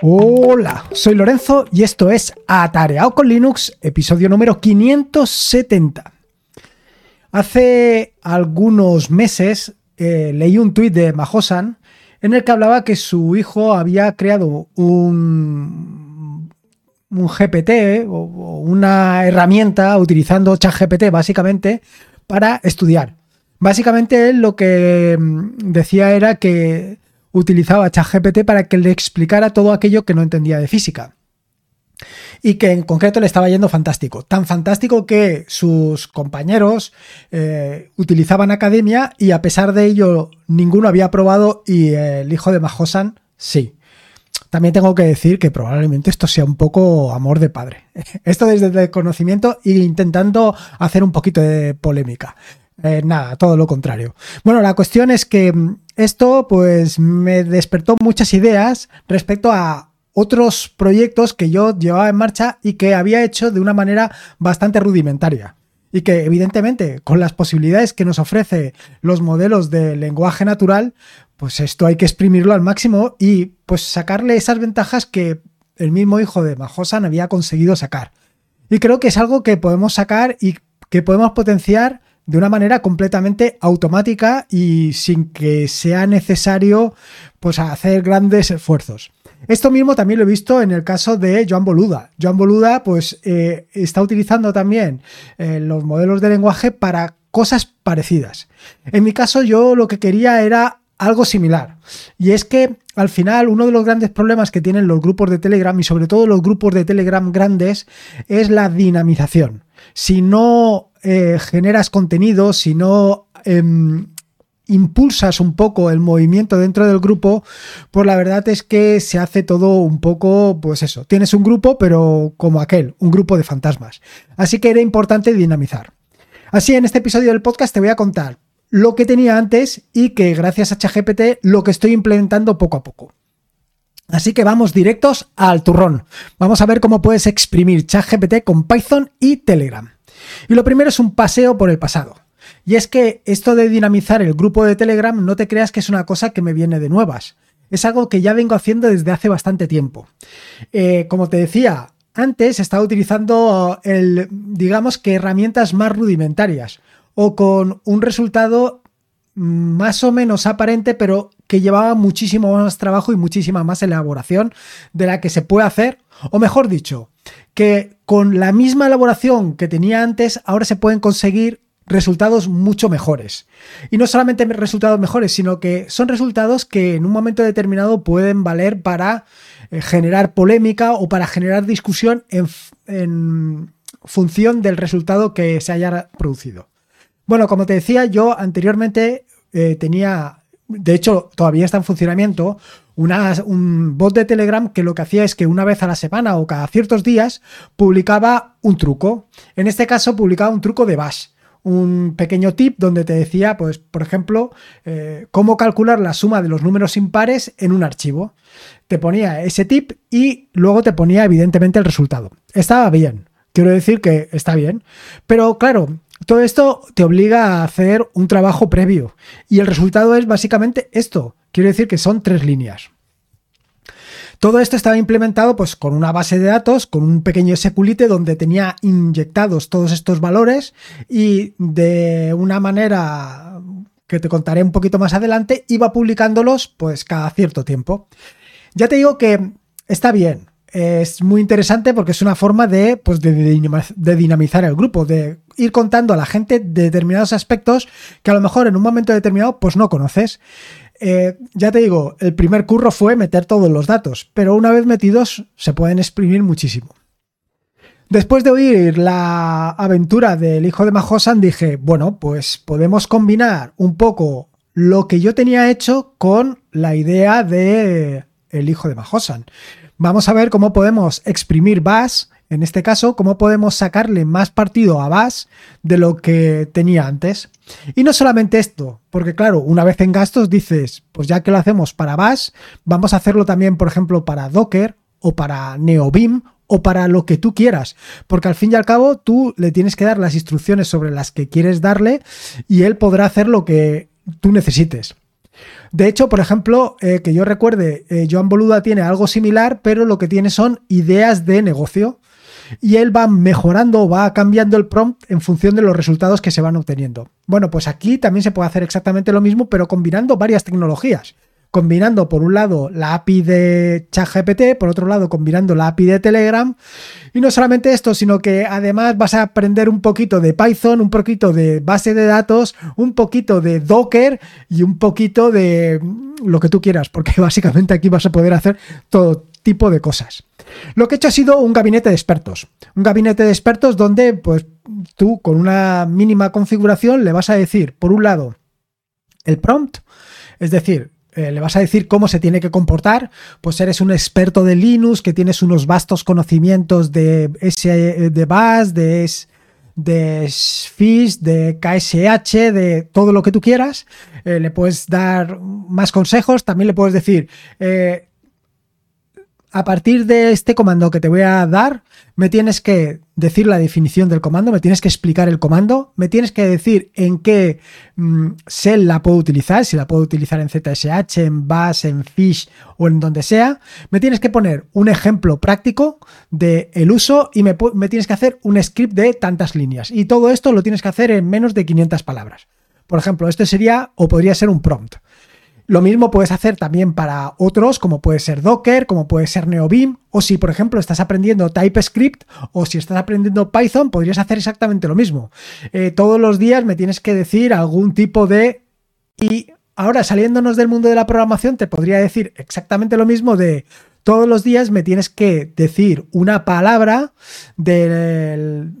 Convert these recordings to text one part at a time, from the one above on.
Hola, soy Lorenzo y esto es Atareado con Linux, episodio número 570. Hace algunos meses eh, leí un tuit de Mahosan en el que hablaba que su hijo había creado un, un GPT o, o una herramienta utilizando ChatGPT básicamente para estudiar. Básicamente él lo que mm, decía era que utilizaba ChatGPT para que le explicara todo aquello que no entendía de física. Y que en concreto le estaba yendo fantástico. Tan fantástico que sus compañeros eh, utilizaban Academia y a pesar de ello ninguno había probado y el hijo de Mahosan sí. También tengo que decir que probablemente esto sea un poco amor de padre. Esto desde el conocimiento e intentando hacer un poquito de polémica. Eh, nada, todo lo contrario. Bueno, la cuestión es que mm, esto pues me despertó muchas ideas respecto a otros proyectos que yo llevaba en marcha y que había hecho de una manera bastante rudimentaria. Y que evidentemente con las posibilidades que nos ofrece los modelos de lenguaje natural, pues esto hay que exprimirlo al máximo y pues sacarle esas ventajas que el mismo hijo de Mahosan había conseguido sacar. Y creo que es algo que podemos sacar y que podemos potenciar de una manera completamente automática y sin que sea necesario pues hacer grandes esfuerzos. Esto mismo también lo he visto en el caso de Joan Boluda. Joan Boluda pues eh, está utilizando también eh, los modelos de lenguaje para cosas parecidas. En mi caso yo lo que quería era algo similar. Y es que al final uno de los grandes problemas que tienen los grupos de Telegram y sobre todo los grupos de Telegram grandes es la dinamización. Si no eh, generas contenido, si no em, impulsas un poco el movimiento dentro del grupo, pues la verdad es que se hace todo un poco, pues eso, tienes un grupo, pero como aquel, un grupo de fantasmas. Así que era importante dinamizar. Así, en este episodio del podcast te voy a contar lo que tenía antes y que gracias a ChatGPT lo que estoy implementando poco a poco. Así que vamos directos al turrón. Vamos a ver cómo puedes exprimir ChatGPT con Python y Telegram. Y lo primero es un paseo por el pasado. Y es que esto de dinamizar el grupo de Telegram no te creas que es una cosa que me viene de nuevas. Es algo que ya vengo haciendo desde hace bastante tiempo. Eh, como te decía, antes estaba utilizando el, digamos que herramientas más rudimentarias o con un resultado más o menos aparente, pero que llevaba muchísimo más trabajo y muchísima más elaboración de la que se puede hacer, o mejor dicho, que con la misma elaboración que tenía antes, ahora se pueden conseguir resultados mucho mejores. Y no solamente resultados mejores, sino que son resultados que en un momento determinado pueden valer para eh, generar polémica o para generar discusión en, función del resultado que se haya producido. Bueno, como te decía, yo anteriormente eh, tenía, de hecho todavía está en funcionamiento, un bot de Telegram que lo que hacía es que una vez a la semana o cada ciertos días publicaba un truco. En este caso publicaba un truco de Bash un pequeño tip donde te decía, pues, por ejemplo, eh, cómo calcular la suma de los números impares en un archivo. Te ponía ese tip y luego te ponía evidentemente el resultado. Estaba bien, quiero decir que está bien, pero claro, todo esto te obliga a hacer un trabajo previo y el resultado es básicamente esto, Quiero decir que son tres líneas. Todo esto estaba implementado pues, con una base de datos, con un pequeño SQLite donde tenía inyectados todos estos valores y de una manera que te contaré un poquito más adelante, iba publicándolos pues cada cierto tiempo. Ya te digo que está bien, es muy interesante porque es una forma de, pues, de, dinamizar el grupo, de ir contando a la gente determinados aspectos que a lo mejor en un momento determinado pues no conoces. Eh, ya te digo, el primer curro fue meter todos los datos, pero una vez metidos se pueden exprimir muchísimo. Después de oír la aventura del hijo de Mahosan, dije, bueno, pues podemos combinar un poco lo que yo tenía hecho con la idea de el hijo de Mahosan. Vamos a ver cómo podemos exprimir Bash en este caso, cómo podemos sacarle más partido a Bash de lo que tenía antes. Y no solamente esto, porque claro, una vez en gastos dices, pues ya que lo hacemos para Bash, vamos a hacerlo también, por ejemplo, para Docker o para NeoBeam o para lo que tú quieras, porque al fin y al cabo tú le tienes que dar las instrucciones sobre las que quieres darle y él podrá hacer lo que tú necesites. De hecho, por ejemplo, eh, que yo recuerde, eh, Joan Boluda tiene algo similar, pero lo que tiene son ideas de negocio. Y él va mejorando, va cambiando el prompt en función de los resultados que se van obteniendo. Bueno, pues aquí también se puede hacer exactamente lo mismo, pero combinando varias tecnologías combinando por un lado la API de ChatGPT, por otro lado combinando la API de Telegram. Y no solamente esto, sino que además vas a aprender un poquito de Python, un poquito de base de datos, un poquito de Docker y un poquito de lo que tú quieras, porque básicamente aquí vas a poder hacer todo tipo de cosas. Lo que he hecho ha sido un gabinete de expertos. Un gabinete de expertos donde pues tú con una mínima configuración le vas a decir, por un lado, el prompt, es decir, eh, le vas a decir cómo se tiene que comportar, pues eres un experto de Linux, que tienes unos vastos conocimientos de, S, de BAS, de, de Fish, de KSH, de todo lo que tú quieras. Eh, le puedes dar más consejos, también le puedes decir, eh, a partir de este comando que te voy a dar, me tienes que decir la definición del comando, me tienes que explicar el comando, me tienes que decir en qué mm, shell la puedo utilizar, si la puedo utilizar en ZSH, en Bash, en Fish o en donde sea. Me tienes que poner un ejemplo práctico del el uso y me, me tienes que hacer un script de tantas líneas. Y todo esto lo tienes que hacer en menos de 500 palabras. Por ejemplo, este sería o podría ser un prompt. Lo mismo puedes hacer también para otros, como puede ser Docker, como puede ser NeoBeam, o si por ejemplo estás aprendiendo TypeScript o si estás aprendiendo Python, podrías hacer exactamente lo mismo. Eh, todos los días me tienes que decir algún tipo de... Y ahora saliéndonos del mundo de la programación, te podría decir exactamente lo mismo de todos los días me tienes que decir una palabra del,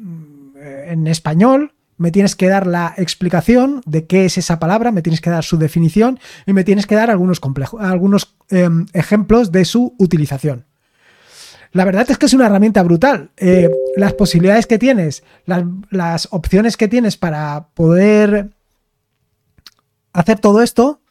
en español me tienes que dar la explicación de qué es esa palabra, me tienes que dar su definición y me tienes que dar algunos, algunos em, ejemplos de su utilización. La verdad es que es una herramienta brutal. Eh, las posibilidades que tienes, las, las opciones que tienes para poder hacer todo esto,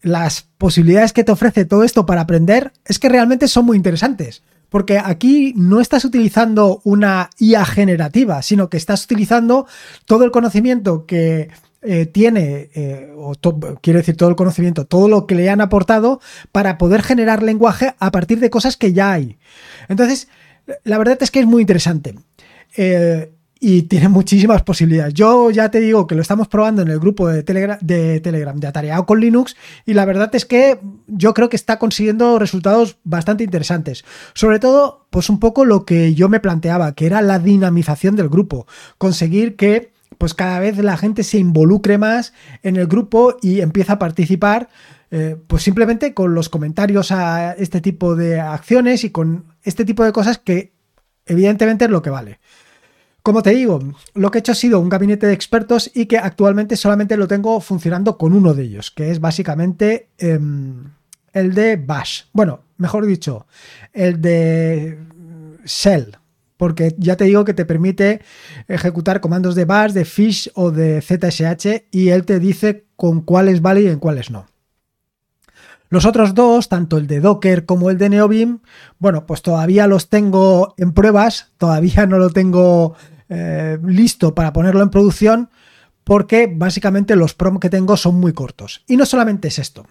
las posibilidades que te ofrece todo esto para aprender, es que realmente son muy interesantes porque aquí no estás utilizando una IA generativa, sino que estás utilizando todo el conocimiento que eh, tiene, eh, o quiero decir todo el conocimiento, todo lo que le han aportado para poder generar lenguaje a partir de cosas que ya hay. Entonces, la verdad es que es muy interesante. Y tiene muchísimas posibilidades. Yo ya te digo que lo estamos probando en el grupo de Telegram de, Telegram, de Atareado con Linux y la verdad es que yo creo que está consiguiendo resultados bastante interesantes. Sobre todo, pues un poco lo que yo me planteaba, que era la dinamización del grupo. Conseguir que pues cada vez la gente se involucre más en el grupo y empieza a participar eh, pues simplemente con los comentarios a este tipo de acciones y con este tipo de cosas que evidentemente es lo que vale. Como te digo, lo que he hecho ha sido un gabinete de expertos y que actualmente solamente lo tengo funcionando con uno de ellos, que es básicamente em, el de Bash. Bueno, mejor dicho, el de Shell, porque ya te digo que te permite ejecutar comandos de Bash, de Fish o de ZSH y él te dice con cuáles vale y en cuáles no. Los otros dos, tanto el de Docker como el de NeoBeam, bueno, pues todavía los tengo en pruebas, todavía no lo tengo eh, listo para ponerlo en producción porque básicamente los prom que tengo son muy cortos. Y no solamente es esto.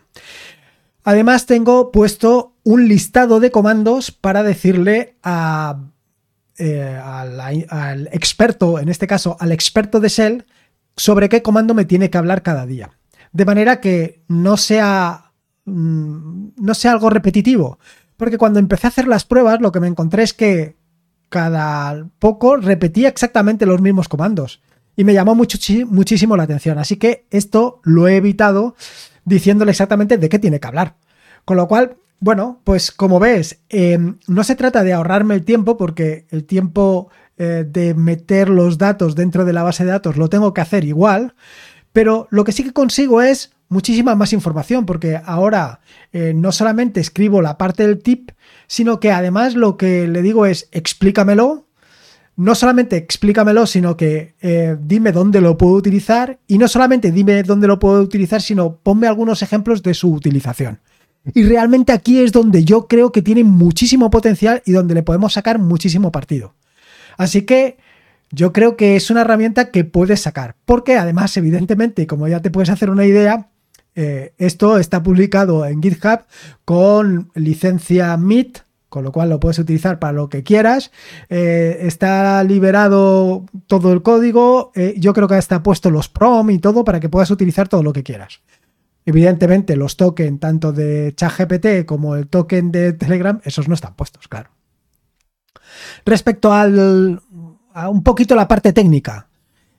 Además tengo puesto un listado de comandos para decirle a, eh, al, experto, en este caso al experto de Shell, sobre qué comando me tiene que hablar cada día. De manera que no sea, mm, no sea algo repetitivo. Porque cuando empecé a hacer las pruebas lo que me encontré es que cada poco repetía exactamente los mismos comandos. Y me llamó mucho, muchísimo la atención. Así que esto lo he evitado diciéndole exactamente de qué tiene que hablar. Con lo cual, bueno, pues como ves, em, no se trata de ahorrarme el tiempo porque el tiempo eh, de meter los datos dentro de la base de datos lo tengo que hacer igual, pero lo que sí que consigo es muchísima más información porque ahora eh, no solamente escribo la parte del tip, sino que además lo que le digo es explícamelo, no solamente explícamelo, sino que eh, dime dónde lo puedo utilizar y no solamente dime dónde lo puedo utilizar, sino ponme algunos ejemplos de su utilización. Y realmente aquí es donde yo creo que tiene muchísimo potencial y donde le podemos sacar muchísimo partido. Así que yo creo que es una herramienta que puedes sacar, porque además, evidentemente, como ya te puedes hacer una idea, Eh, esto está publicado en GitHub con licencia MIT, con lo cual lo puedes utilizar para lo que quieras. Eh, está liberado todo el código. Eh, yo creo que está puesto los prom y todo para que puedas utilizar todo lo que quieras. Evidentemente, los tokens tanto de ChatGPT como el token de Telegram, esos no están puestos, claro. Respecto a un poquito la parte técnica,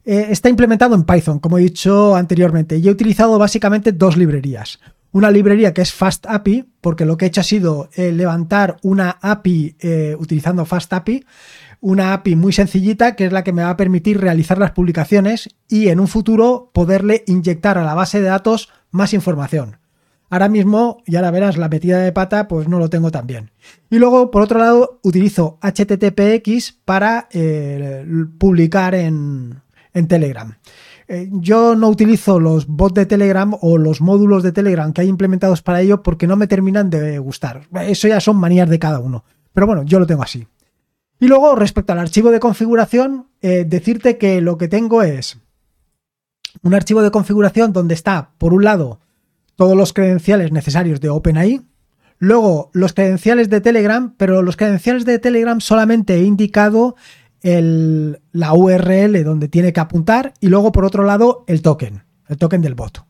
eh, está implementado en Python, como he dicho anteriormente, y he utilizado básicamente dos librerías. Una librería que es FastAPI, porque lo que he hecho ha sido eh, levantar una API eh, utilizando FastAPI, una API muy sencillita que es la que me va a permitir realizar las publicaciones y en un futuro poderle inyectar a la base de datos más información. Ahora mismo, ya la verás, la metida de pata, pues no lo tengo tan bien. Y luego, por otro lado, utilizo HTTPX para publicar en, en Telegram. Eh, yo no utilizo los bots de Telegram o los módulos de Telegram que hay implementados para ello porque no me terminan de gustar. Eso ya son manías de cada uno. Pero bueno, yo lo tengo así. Y luego, respecto al archivo de configuración, eh, decirte que lo que tengo es un archivo de configuración donde está, por un lado, todos los credenciales necesarios de OpenAI, luego los credenciales de Telegram, pero los credenciales de Telegram solamente he indicado la URL donde tiene que apuntar y luego por otro lado el token, el token del bot.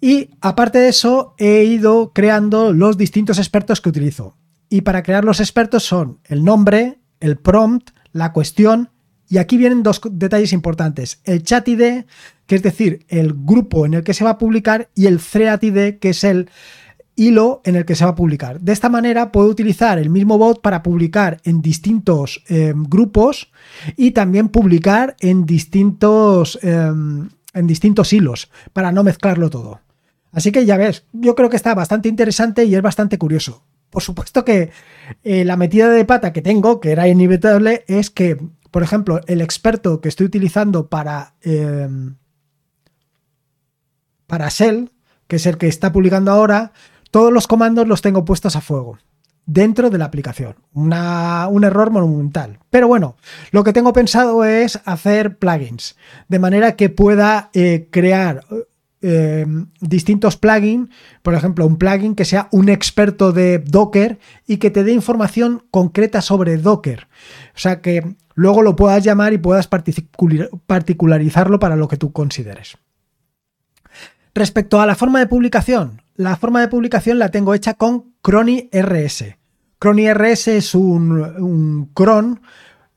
Y aparte de eso he ido creando los distintos expertos que utilizo. Y para crear los expertos son el nombre, el prompt, la cuestión y aquí vienen dos detalles importantes. El chat ID, que es decir, el grupo en el que se va a publicar y el thread ID, que es el hilo en el que se va a publicar. De esta manera puedo utilizar el mismo bot para publicar en distintos eh, grupos y también publicar en distintos, em, en distintos hilos para no mezclarlo todo. Así que ya ves, yo creo que está bastante interesante y es bastante curioso. Por supuesto que eh, la metida de pata que tengo, que era inevitable, es que, por ejemplo, el experto que estoy utilizando para, em, para Shell, que es el que está publicando ahora, todos los comandos los tengo puestos a fuego dentro de la aplicación. un error monumental. Pero bueno, lo que tengo pensado es hacer plugins, de manera que pueda eh, crear eh, distintos plugins, por ejemplo, un plugin que sea un experto de Docker y que te dé información concreta sobre Docker. O sea que luego lo puedas llamar y puedas particularizarlo para lo que tú consideres. Respecto a la forma de publicación, la forma de publicación la tengo hecha con Crony RS. Crony RS es un, cron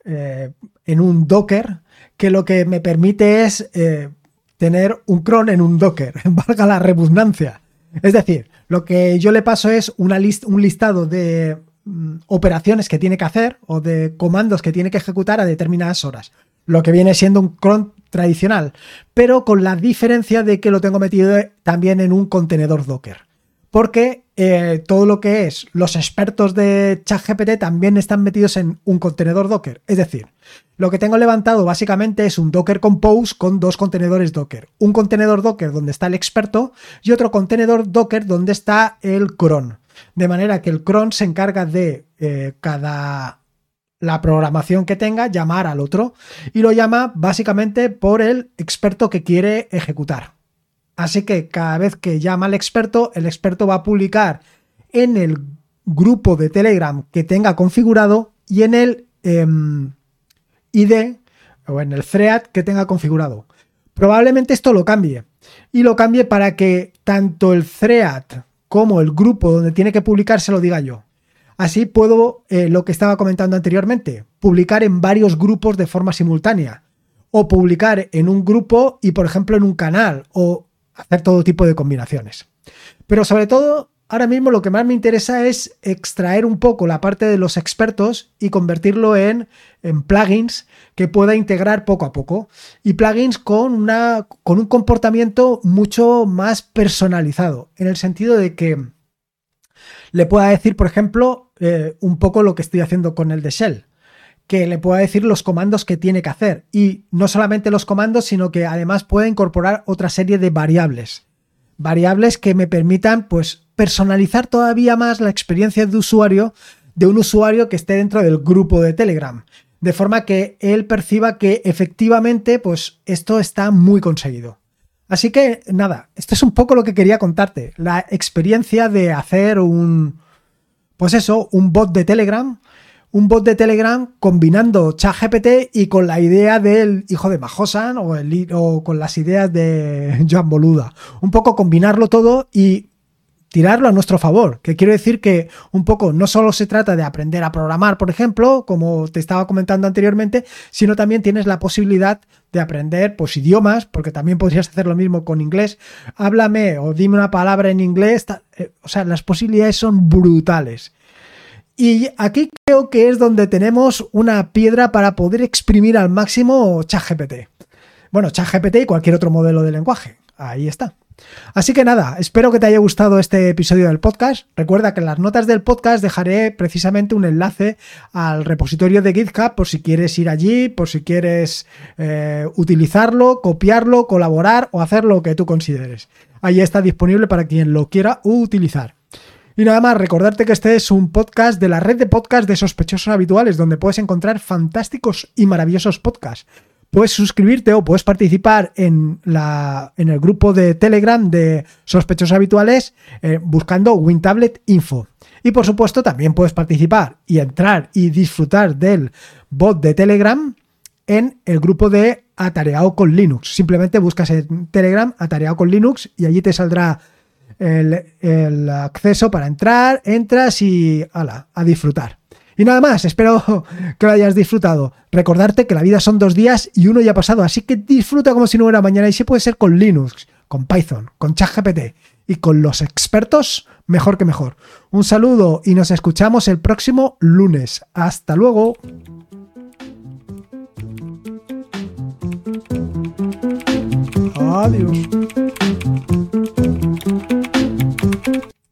eh, en un Docker que lo que me permite es eh, tener un cron en un Docker, valga la redundancia. Es decir, lo que yo le paso es una un listado de mm, operaciones que tiene que hacer o de comandos que tiene que ejecutar a determinadas horas. Lo que viene siendo un cron tradicional, pero con la diferencia de que lo tengo metido también en un contenedor Docker. Porque eh, todo lo que es los expertos de ChatGPT también están metidos en un contenedor Docker. Es decir, lo que tengo levantado básicamente es un Docker Compose con dos contenedores Docker. Un contenedor Docker donde está el experto y otro contenedor Docker donde está el cron. De manera que el cron se encarga de eh, cada la programación que tenga, llamar al otro y lo llama básicamente por el experto que quiere ejecutar. Así que cada vez que llama al experto, el experto va a publicar en el grupo de Telegram que tenga configurado y en el em, ID o en el thread que tenga configurado. Probablemente esto lo cambie y lo cambie para que tanto el thread como el grupo donde tiene que publicar se lo diga yo. Así puedo, eh, lo que estaba comentando anteriormente, publicar en varios grupos de forma simultánea. O publicar en un grupo y, por ejemplo, en un canal. O hacer todo tipo de combinaciones. Pero sobre todo, ahora mismo lo que más me interesa es extraer un poco la parte de los expertos y convertirlo en, en plugins que pueda integrar poco a poco. Y plugins con, una, con un comportamiento mucho más personalizado. En el sentido de que le pueda decir, por ejemplo, eh, un poco lo que estoy haciendo con el de Shell. Que le pueda decir los comandos que tiene que hacer. Y no solamente los comandos, sino que además pueda incorporar otra serie de variables. Variables que me permitan, pues, personalizar todavía más la experiencia de usuario de un usuario que esté dentro del grupo de Telegram. De forma que él perciba que efectivamente, pues, esto está muy conseguido. Así que nada, esto es un poco lo que quería contarte, la experiencia de hacer un, pues eso, un bot de Telegram, un bot de Telegram combinando ChatGPT y con la idea del hijo de Majosan o, el, o con las ideas de Joan Boluda. Un poco combinarlo todo y tirarlo a nuestro favor, que quiero decir que un poco no solo se trata de aprender a programar, por ejemplo, como te estaba comentando anteriormente, sino también tienes la posibilidad de aprender pues idiomas, porque también podrías hacer lo mismo con inglés. Háblame o dime una palabra en inglés, eh, o sea, las posibilidades son brutales. Y aquí creo que es donde tenemos una piedra para poder exprimir al máximo ChatGPT. Bueno, ChatGPT y cualquier otro modelo de lenguaje. Ahí está. Así que nada, espero que te haya gustado este episodio del podcast. Recuerda que en las notas del podcast dejaré precisamente un enlace al repositorio de GitHub por si quieres ir allí, por si quieres eh, utilizarlo, copiarlo, colaborar o hacer lo que tú consideres. Ahí está disponible para quien lo quiera utilizar. Y nada más, recordarte que este es un podcast de la red de podcasts de sospechosos habituales, donde puedes encontrar fantásticos y maravillosos podcasts puedes suscribirte o puedes participar en, la, en el grupo de Telegram de sospechosos habituales eh, buscando WinTablet Info. Y por supuesto también puedes participar y entrar y disfrutar del bot de Telegram en el grupo de Atareado con Linux. Simplemente buscas en Telegram Atareado con Linux y allí te saldrá el, el acceso para entrar, entras y ala, a disfrutar. Y nada más, espero que lo hayas disfrutado. Recordarte que la vida son dos días y uno ya ha pasado, así que disfruta como si no hubiera mañana y si puede ser con Linux, con Python, con ChatGPT y con los expertos, mejor que mejor. Un saludo y nos escuchamos el próximo lunes. Hasta luego. Adiós.